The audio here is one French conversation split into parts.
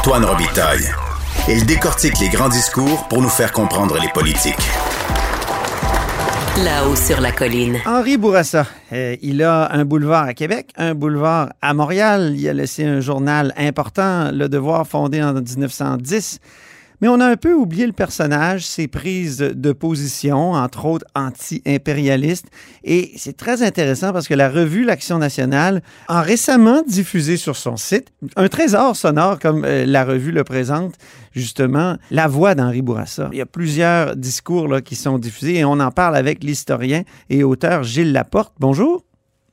Antoine Robitaille. Il décortique les grands discours pour nous faire comprendre les politiques. Là-haut sur la colline. Henri Bourassa, euh, il a un boulevard à Québec, un boulevard à Montréal. Il a laissé un journal important, Le Devoir, fondé en 1910. Mais on a un peu oublié le personnage, ses prises de position, entre autres anti-impérialistes. Et c'est très intéressant parce que la revue L'Action nationale a récemment diffusé sur son site un trésor sonore comme euh, la revue le présente, justement, la voix d'Henri Bourassa. Il y a plusieurs discours là, qui sont diffusés et on en parle avec l'historien et auteur Gilles Laporte. Bonjour.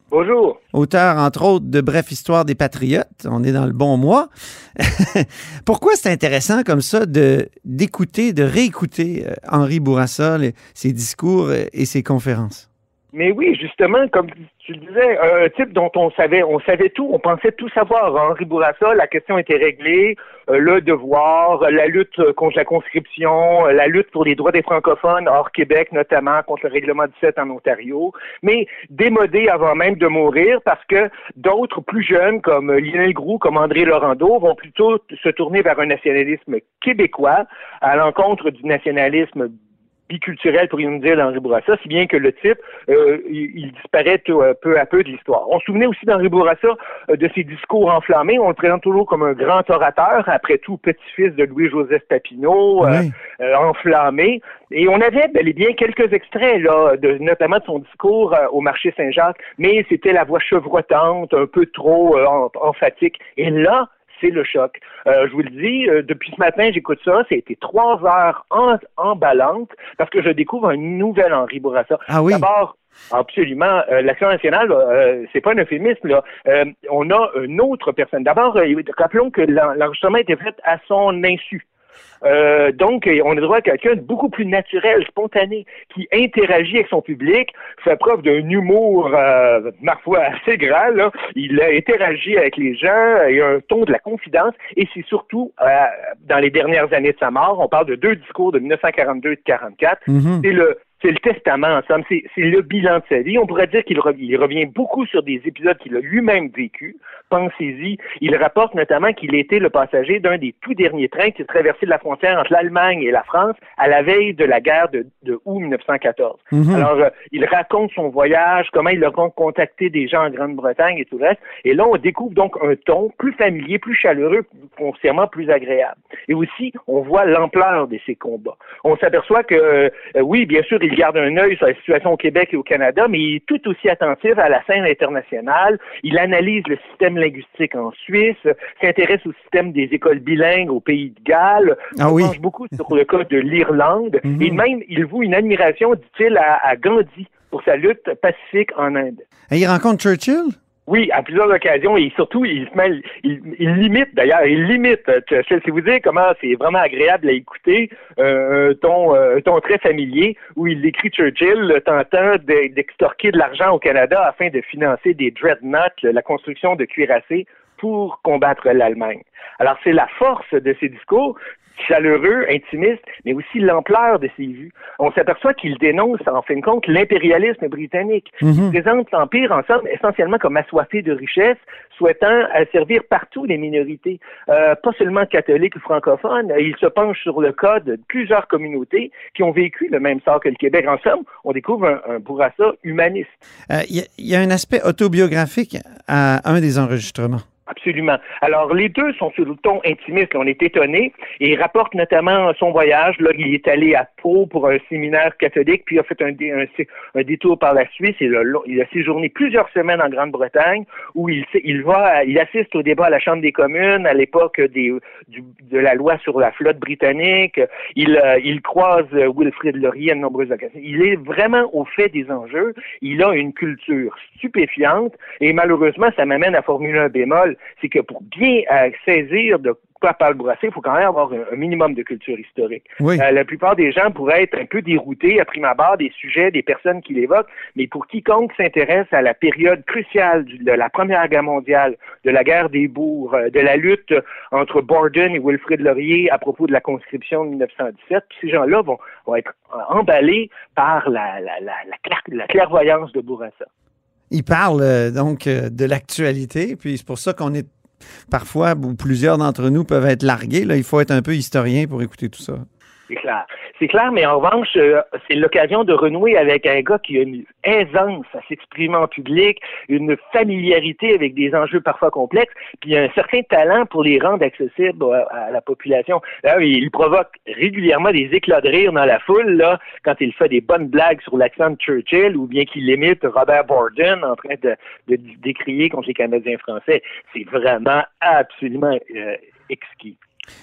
Bonjour. Auteur, entre autres, de Bref Histoire des Patriotes. On est dans le bon mois. Pourquoi c'est intéressant comme ça de, d'écouter, de réécouter euh, Henri Bourassa, ses discours euh, et ses conférences? Mais oui, justement, comme tu le disais, un type dont on savait, on savait tout, on pensait tout savoir. Henri Bourassa, la question était réglée, euh, le devoir, la lutte contre la conscription, la lutte pour les droits des francophones hors Québec, notamment contre le règlement 17 en Ontario, mais démodé avant même de mourir parce que d'autres plus jeunes, comme Lionel Groux, comme André Laurando, vont plutôt se tourner vers un nationalisme québécois à l'encontre du nationalisme biculturel, pourrions-nous dire, d'Henri Bourassa, si bien que le type, euh, il, disparaît euh, peu à peu de l'histoire. On se souvenait aussi d'Henri Bourassa euh, de ses discours enflammés. On le présente toujours comme un grand orateur, après tout petit-fils de Louis-Joseph Papineau, enflammé. Et on avait bel et bien quelques extraits, là, de, notamment de son discours au marché Saint-Jacques, mais c'était la voix chevrotante, un peu trop emphatique. Et là, c'est le choc. Euh, je vous le dis, euh, depuis ce matin, j'écoute ça. Ça a été trois heures en, emballantes parce que je découvre un nouvel Henri Bourassa. Ah oui. D'abord, Absolument. Euh, L'Action nationale, euh, c'est pas un euphémisme. Là. on a une autre personne. D'abord, rappelons que l'enregistrement était fait à son insu. Euh, donc, on a droit à quelqu'un de beaucoup plus naturel, spontané, qui interagit avec son public, fait preuve d'un humour, euh, ma foi, assez grand. Là. Il a interagi avec les gens, il a un ton de la confidence, et c'est surtout, euh, dans les dernières années de sa mort, on parle de deux discours de 1942 et de 1944, mm-hmm. c'est le c'est le testament, en somme, c'est le bilan de sa vie. On pourrait dire qu'il revient, beaucoup sur des épisodes qu'il a lui-même vécu. Pensez-y. Il rapporte notamment qu'il était le passager d'un des tout derniers trains qui traversait la frontière entre l'Allemagne et la France à la veille de la guerre de, août 1914. Mhm. Alors, euh, il raconte son voyage, comment il a contacté des gens en Grande-Bretagne et tout le reste. Et là, on découvre donc un ton plus familier, plus chaleureux, foncièrement plus agréable. Et aussi, on voit l'ampleur de ces combats. On s'aperçoit que, euh, oui, bien sûr, il garde un œil sur la situation au Québec et au Canada, mais il est tout aussi attentif à la scène internationale. Il analyse le système linguistique en Suisse, s'intéresse au système des écoles bilingues au pays de Galles, ah oui. beaucoup sur le cas de l'Irlande, mhm. et même il voue une admiration, dit-il, à, à Gandhi pour sa lutte pacifique en Inde. Et il rencontre Churchill? Oui, à plusieurs occasions et surtout, il se met, il, limite d'ailleurs, il limite. Si vous dire comment c'est vraiment agréable à écouter, euh, ton, euh, ton très familier où il écrit Churchill tentant d'extorquer de l'argent au Canada afin de financer des dreadnoughts, la construction de cuirassés pour combattre l'Allemagne. Alors c'est la force de ces discours chaleureux, intimiste, mais aussi l'ampleur de ses vues. On s'aperçoit qu'il dénonce, en fin de compte, l'impérialisme britannique. Il mhm. présente l'Empire, en somme, essentiellement comme assoiffé de richesse, souhaitant servir partout les minorités, euh, pas seulement catholiques ou francophones. Il se penche sur le cas de plusieurs communautés qui ont vécu le même sort que le Québec. En somme, on découvre un, un humaniste. Euh, il y, a un aspect autobiographique à un des enregistrements. Absolument. Alors, les deux sont sur le ton intimiste. On est étonné. Il rapporte notamment son voyage. Là, il est allé à Pau pour un séminaire catholique, puis il a fait un, détour par la Suisse. Il a séjourné plusieurs semaines en Grande-Bretagne, où il, il va, il assiste au débat à la Chambre des communes à l'époque de la loi sur la flotte britannique. Il, euh, il croise Wilfrid Laurier à de nombreuses occasions. Il est vraiment au fait des enjeux. Il a une culture stupéfiante. Et malheureusement, ça m'amène à formuler un bémol c'est que pour bien euh, saisir de quoi parle Bourassa, il faut quand même avoir un, minimum de culture historique. Euh, la plupart des gens pourraient être un peu déroutés à prime abord des sujets, des personnes qui l'évoquent, mais pour quiconque s'intéresse à la période cruciale de la Première Guerre mondiale, de la guerre des bourgs, euh, de la lutte entre Borden et Wilfrid Laurier à propos de la conscription de 1917, ces gens-là vont, être emballés par la, la clairvoyance de Bourassa. Il parle euh, donc euh, de l'actualité, puis c'est pour ça qu'on est parfois, plusieurs d'entre nous peuvent être largués. Là, il faut être un peu historien pour écouter tout ça. C'est. C'est clair, mais en revanche, euh, c'est l'occasion de renouer avec un gars qui a une aisance à s'exprimer en public, une familiarité avec des enjeux parfois complexes, puis un certain talent pour les rendre accessibles à, la population. Là, il provoque régulièrement des éclats de rire dans la foule, là, quand il fait des bonnes blagues sur l'accent de Churchill ou bien qu'il imite Robert Borden en train de, de décrier contre les Canadiens français. C'est vraiment absolument euh, exquis.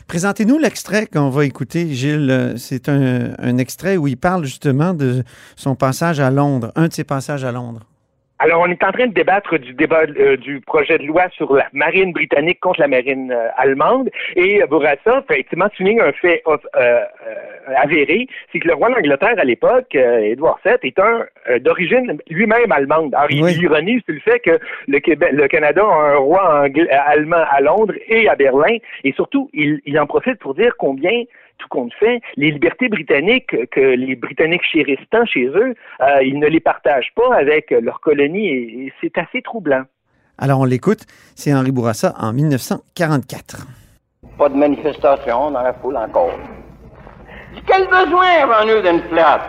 Présentez-nous l'extrait qu'on va écouter, Gilles. C'est un, extrait où il parle justement de son passage à Londres, un de ses passages à Londres. Alors, on est en train de débattre du débat euh, du projet de loi sur la marine britannique contre la marine euh, allemande. Et euh, Bourassa, effectivement, souligne un fait avéré, c'est que le roi d'Angleterre à l'époque, Édouard VII, est un d'origine lui-même allemande. Alors, l'ironie, c'est le fait que le, Québec, le Canada a un roi allemand à Londres et à Berlin. Et surtout, il, il en profite pour dire combien tout compte fait, les libertés britanniques que les Britanniques chérissent chez eux, euh, ils ne les partagent pas avec leurs colonies et, c'est assez troublant. Alors on l'écoute, c'est Henri Bourassa en 1944. Pas de manifestation dans la foule encore. Quel besoin avons-nous d'une place?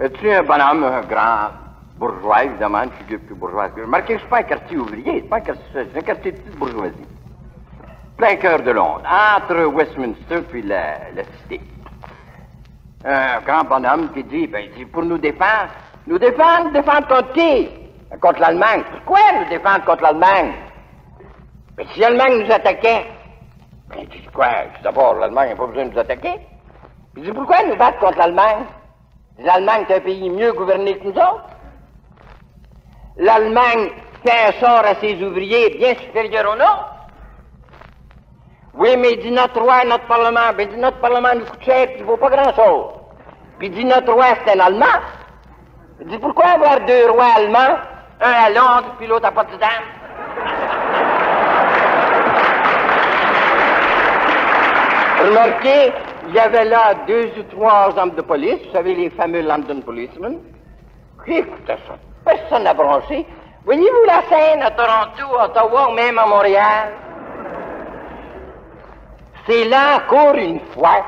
Es-tu un bonhomme, un grand bourgeois, évidemment, une figure plus bourgeoise que Remarquez, je suis pas un quartier ouvrier, c'est pas un quartier, c'est un quartier de petite bourgeoisie plein cœur de Londres, entre Westminster puis la, cité. Un grand bonhomme qui dit, ben, il dit, pour nous défendre, nous défendre, défendre contre qui? Contre l'Allemagne. Pourquoi nous défendre contre l'Allemagne? Mais si l'Allemagne nous attaquait, ben, il dit, quoi? D'abord, l'Allemagne n'a pas besoin de nous attaquer. Il dit, pourquoi nous battre contre l'Allemagne? L'Allemagne est un pays mieux gouverné que nous autres. L'Allemagne fait un sort à ses ouvriers bien supérieur au nôtre. Oui, mais dit notre roi, notre parlement. Ben, dit notre parlement nous coûte cher, puis il vaut pas grand-chose. Puis dit notre roi, c'est un Allemand. Il dit pourquoi avoir deux rois allemands, un à Londres, puis l'autre à Potsdam? Remarquez, il y avait là deux ou trois hommes de police, vous savez, les fameux London Policemen. Écoutez ça, personne n'a branché. Voyez-vous la scène à Toronto, à Ottawa ou même à Montréal? C'est là encore une fois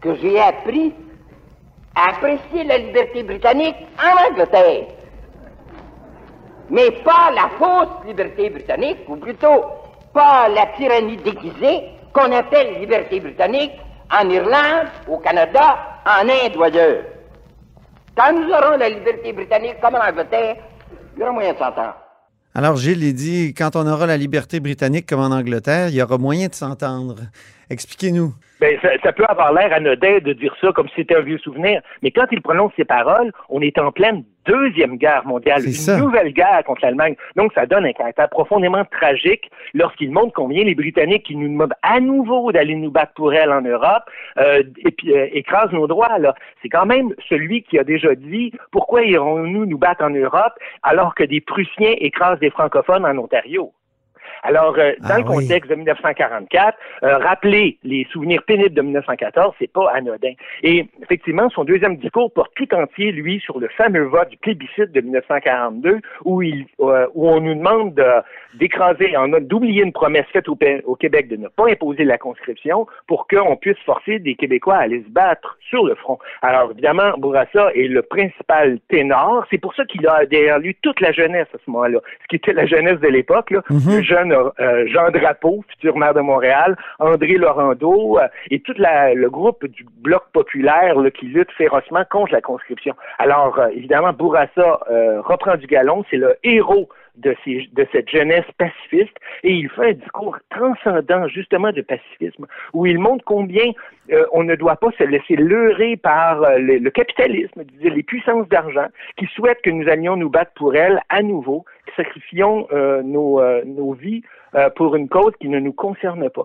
que j'ai appris à apprécier la liberté britannique en Angleterre. Mais pas la fausse liberté britannique, ou plutôt pas la tyrannie déguisée qu'on appelle liberté britannique en Irlande, au Canada, en Inde ou ailleurs. Quand nous aurons la liberté britannique comme en Angleterre, il y aura moyen de s'entendre. Alors, Gilles, il dit, quand on aura la liberté britannique comme en Angleterre, il y aura moyen de s'entendre. Expliquez-nous. Ben, ça, peut avoir l'air anodin de dire ça comme si c'était un vieux souvenir, mais quand il prononce ces paroles, on est en pleine deuxième guerre mondiale, une nouvelle guerre contre l'Allemagne. Donc, ça donne un caractère profondément tragique lorsqu'il montre combien les Britanniques qui nous demandent à nouveau d'aller nous battre pour elle en Europe euh, et puis euh, écrasent nos droits. Là, c'est quand même celui qui a déjà dit pourquoi irons-nous nous battre en Europe alors que des Prussiens écrasent des francophones en Ontario? Alors, euh, dans ah le contexte de 1944, euh, rappeler les souvenirs pénibles de 1914, c'est pas anodin. Et effectivement, son deuxième discours porte tout entier, lui, sur le fameux vote du plébiscite de 1942, où, il, euh, où on nous demande d'écraser, d'oublier une promesse faite au, au, Québec de ne pas imposer la conscription pour qu'on puisse forcer des Québécois à aller se battre sur le front. Alors, évidemment, Bourassa est le principal ténor. C'est pour ça qu'il a derrière lui toute la jeunesse à ce moment-là, ce qui était la jeunesse de l'époque, là, mm-hmm. le jeune euh, Jean Drapeau, futur maire de Montréal, André Laurando euh, et tout le groupe du Bloc populaire qui lutte férocement contre la conscription. Alors, euh, évidemment, Bourassa reprend du galon, c'est le héros de, cette jeunesse pacifiste et il fait un discours transcendant justement de pacifisme où il montre combien on ne doit pas se laisser leurrer par le, capitalisme, les puissances d'argent qui souhaitent que nous allions nous battre pour elles à nouveau, sacrifions nos, nos vies euh, pour une cause qui ne nous concerne pas.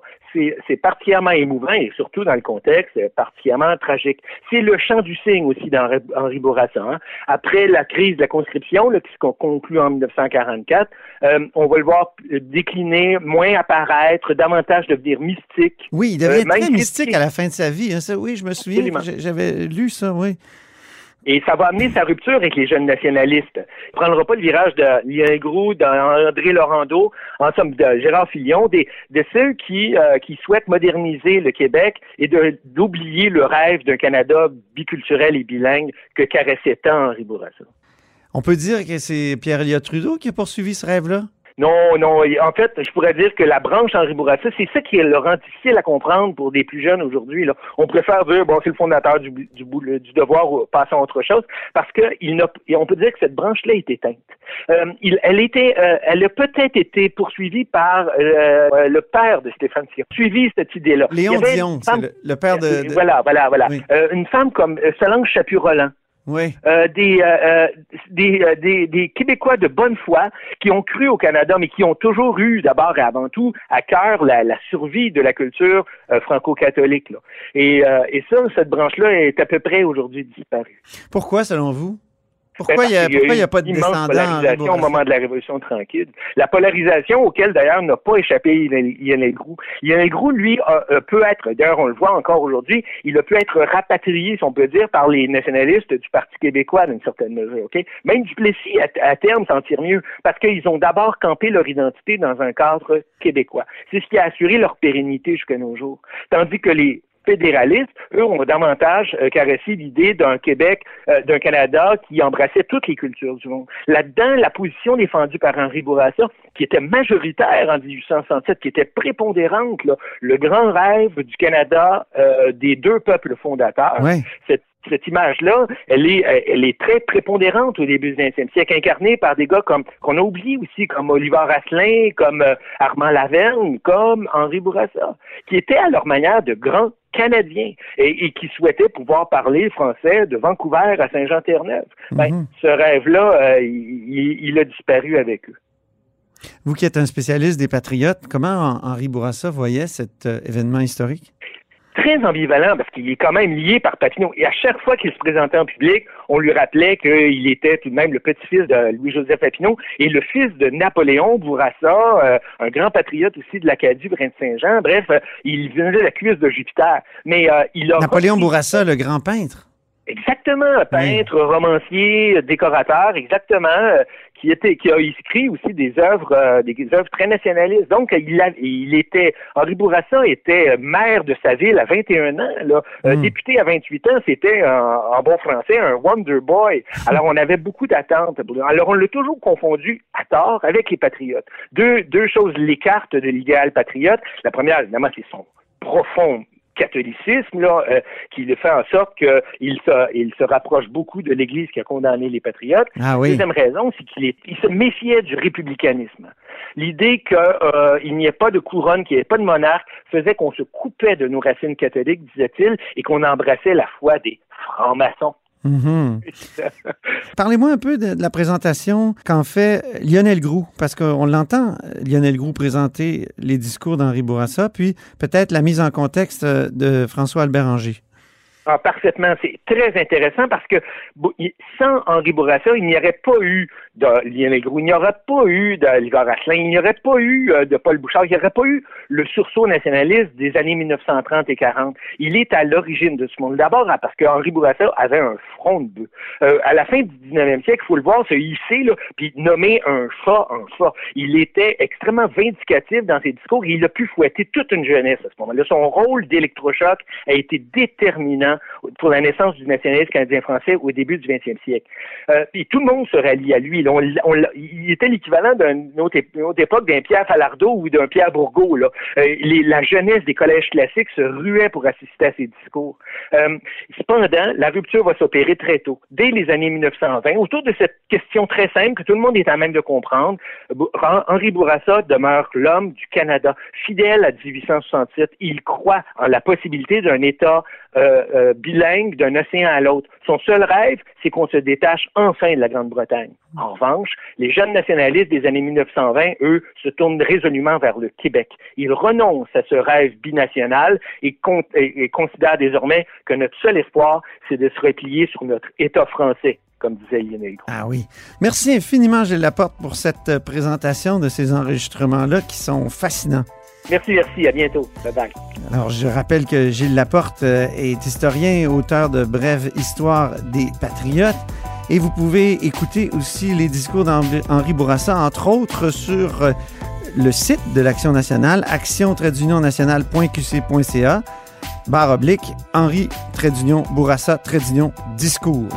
C'est particulièrement émouvant et surtout dans le contexte particulièrement tragique. C'est le champ du signe aussi d'Henri Bourassa. Hein. Après la crise de la conscription, qui se conclut en 1944, euh, on va le voir décliner, moins apparaître, davantage devenir mystique. Oui, il devient euh, très mystique à la fin de sa vie. Hein, ça, oui, je me souviens, j'avais lu ça, oui. Et ça va amener sa rupture avec les jeunes nationalistes. Il prendra pas le virage de Lionel Groux, d'André Laurando, en somme de Gérard Fillon, des, de ceux qui, euh, qui souhaitent moderniser le Québec et d'oublier le rêve d'un Canada biculturel et bilingue que caressait tant Henri Bourassa. On peut dire que c'est Pierre Elliott Trudeau qui a poursuivi ce rêve-là? Non, non. En fait, je pourrais dire que la branche Henri Bourassa, c'est ça qui le rend difficile à comprendre pour des plus jeunes aujourd'hui. On préfère dire, bon, c'est le fondateur du, du, du devoir ou passons à autre chose, parce que il on peut dire que cette branche-là est éteinte. Euh, il, elle était, euh, elle a peut-être été poursuivie par euh, le père de Stéphane Sion. Suivi cette idée-là. Léon Dion, le, père de, Voilà, voilà, voilà. une femme comme Solange Chaput-Roland, oui. Euh, des, euh, euh, des, des, des, Québécois de bonne foi qui ont cru au Canada, mais qui ont toujours eu, d'abord et avant tout, à cœur la, la survie de la culture franco-catholique. Et, et ça, cette branche-là est à peu près aujourd'hui disparue. Pourquoi, selon vous? Pourquoi il n'y a, pas de descendants polarisation au moment de la Révolution tranquille. La polarisation auquel, d'ailleurs, n'a pas échappé Lionel Groux. Lionel Groux, lui, peut être, d'ailleurs, on le voit encore aujourd'hui, il a pu être rapatrié, si on peut dire, par les nationalistes du Parti québécois, d'une certaine mesure. OK? Même Duplessis, à, à terme, s'en tire mieux, parce qu'ils ont d'abord campé leur identité dans un cadre québécois. C'est ce qui a assuré leur pérennité jusqu'à nos jours. Tandis que les fédéralistes, eux, ont davantage euh, caressé l'idée d'un Québec, euh, d'un Canada qui embrassait toutes les cultures du monde. Là-dedans, la position défendue par Henri Bourassa, qui était majoritaire en 1867, qui était prépondérante, le grand rêve du Canada euh, des deux peuples fondateurs, cette cette image-là, elle est, elle est très prépondérante au début du 20e siècle, incarnée par des gars comme qu'on a oublié aussi, comme Oliver Asselin, comme Armand Laverne, comme Henri Bourassa, qui étaient à leur manière de grands canadiens et, qui souhaitaient pouvoir parler français de Vancouver à Saint-Jean-Terre-Neuve. Ben, mhm. ce rêve-là, euh, il, a disparu avec eux. Vous qui êtes un spécialiste des patriotes, comment Henri Bourassa voyait cet euh, événement historique? Très ambivalent parce qu'il est quand même lié par Papineau. Et à chaque fois qu'il se présentait en public, on lui rappelait qu'il était tout de même le petit-fils de Louis-Joseph Papineau et le fils de Napoléon Bourassa, euh, un grand patriote aussi de l'Acadie, Brin-Saint-Jean. Bref, euh, il venait de la cuisse de Jupiter. Mais euh, il a Napoléon Bourassa, le grand peintre. Exactement, peintre, romancier, décorateur, exactement, euh, qui était, qui a écrit aussi des œuvres, euh, des œuvres très nationalistes. Donc, il, a, il était, Henri Bourassa était maire de sa ville à 21 ans, là, euh, hmm. député à 28 ans, c'était en, bon français un Wonder Boy. Alors, on avait beaucoup d'attentes. Alors, on l'a toujours confondu à tort avec les patriotes. Deux, deux choses l'écartent de l'idéal patriote. La première, évidemment, c'est son profond catholicisme là, euh, qui fait en sorte qu'il se, il se rapproche beaucoup de l'Église qui a condamné les patriotes. Ah oui. Deuxième raison, c'est qu'il il se méfiait du républicanisme. L'idée qu'il euh, n'y ait pas de couronne, qu'il n'y ait pas de monarque, faisait qu'on se coupait de nos racines catholiques, disait-il, et qu'on embrassait la foi des francs-maçons. Mhm. Parlez-moi un peu de, la présentation qu'en fait Lionel Groux, parce qu'on l'entend, Lionel Groux présenter les discours d'Henri Bourassa, puis peut-être la mise en contexte de François Albert Anger. Ah, parfaitement. C'est très intéressant parce que sans Henri Bourassa, il n'y aurait pas eu de Lionel Groux, il n'y aurait pas eu d'Oliver Asselin, il n'y aurait pas eu euh, de Paul Bouchard, il n'y aurait pas eu le sursaut nationaliste des années 1930 et 40. Il est à l'origine de ce monde. D'abord parce que Henri Bourassa avait un front de bœuf. Euh, à la fin du 19e siècle, il faut le voir se hisser, puis nommer un chat un chat. Il était extrêmement vindicatif dans ses discours et il a pu fouetter toute une jeunesse à ce moment-là. Son rôle d'électrochoc a été déterminant pour la naissance du nationalisme canadien-français au début du 20e siècle. Euh, puis tout le monde se rallie à lui. il était l'équivalent d'une autre, époque d'un Pierre Falardeau ou d'un Pierre Bourgault. Euh, la jeunesse des collèges classiques se ruait pour assister à ses discours. Euh, cependant, la rupture va s'opérer très tôt, dès les années 1920, autour de cette question très simple que tout le monde est à même de comprendre. Henri Bourassa demeure l'homme du Canada, fidèle à 1867. Il croit en la possibilité d'un État bilingue d'un océan à l'autre. Son seul rêve, c'est qu'on se détache enfin de la Grande-Bretagne. En revanche, les jeunes nationalistes des années 1920, eux, se tournent résolument vers le Québec. Ils renoncent à ce rêve binational et, considèrent désormais que notre seul espoir, c'est de se replier sur notre État français comme disait Ah oui. Merci infiniment, Gilles Laporte, pour cette présentation de ces enregistrements-là qui sont fascinants. Merci, merci. À bientôt. Alors, je rappelle que Gilles Laporte euh, est historien, auteur de Brève Histoire des Patriotes. Et vous pouvez écouter aussi les discours d'Henri Bourassa, entre autres sur euh, le site de l'Action nationale, action-nationale.qc.ca, barre oblique, Henri, trait d'union, Bourassa, trait d'union, discours.